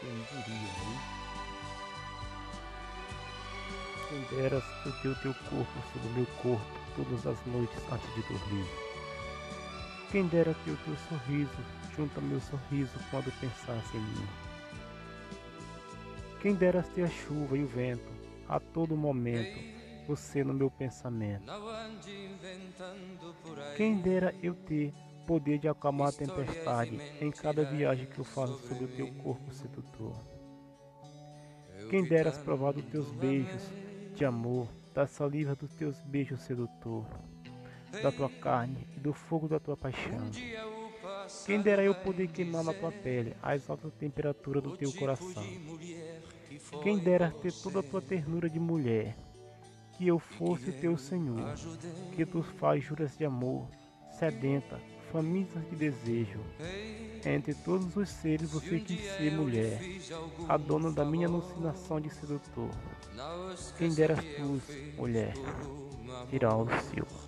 Quem diria, hein? Quem deras eu ter o teu corpo sobre o meu corpo todas as noites antes de dormir. Quem dera ter o teu sorriso junto ao meu sorriso quando pensasse em mim. Quem deras ter a chuva e o vento a todo momento, você no meu pensamento. Quem dera eu ter poder de acalmar a tempestade em cada viagem que eu faço sobre o teu corpo sedutor. Quem deras provar dos teus beijos de amor, da saliva dos teus beijos sedutor, da tua carne e do fogo da tua paixão. Quem dera eu poder queimar na tua pele as altas temperaturas do teu coração. Quem dera ter toda a tua ternura de mulher, que eu fosse teu Senhor, que tu faz juras de amor, sedenta, famintas de desejo. Entre todos os seres você quis ser mulher, a dona da minha alucinação de sedutor. Quem dera tu, mulher, Iraldo Silva.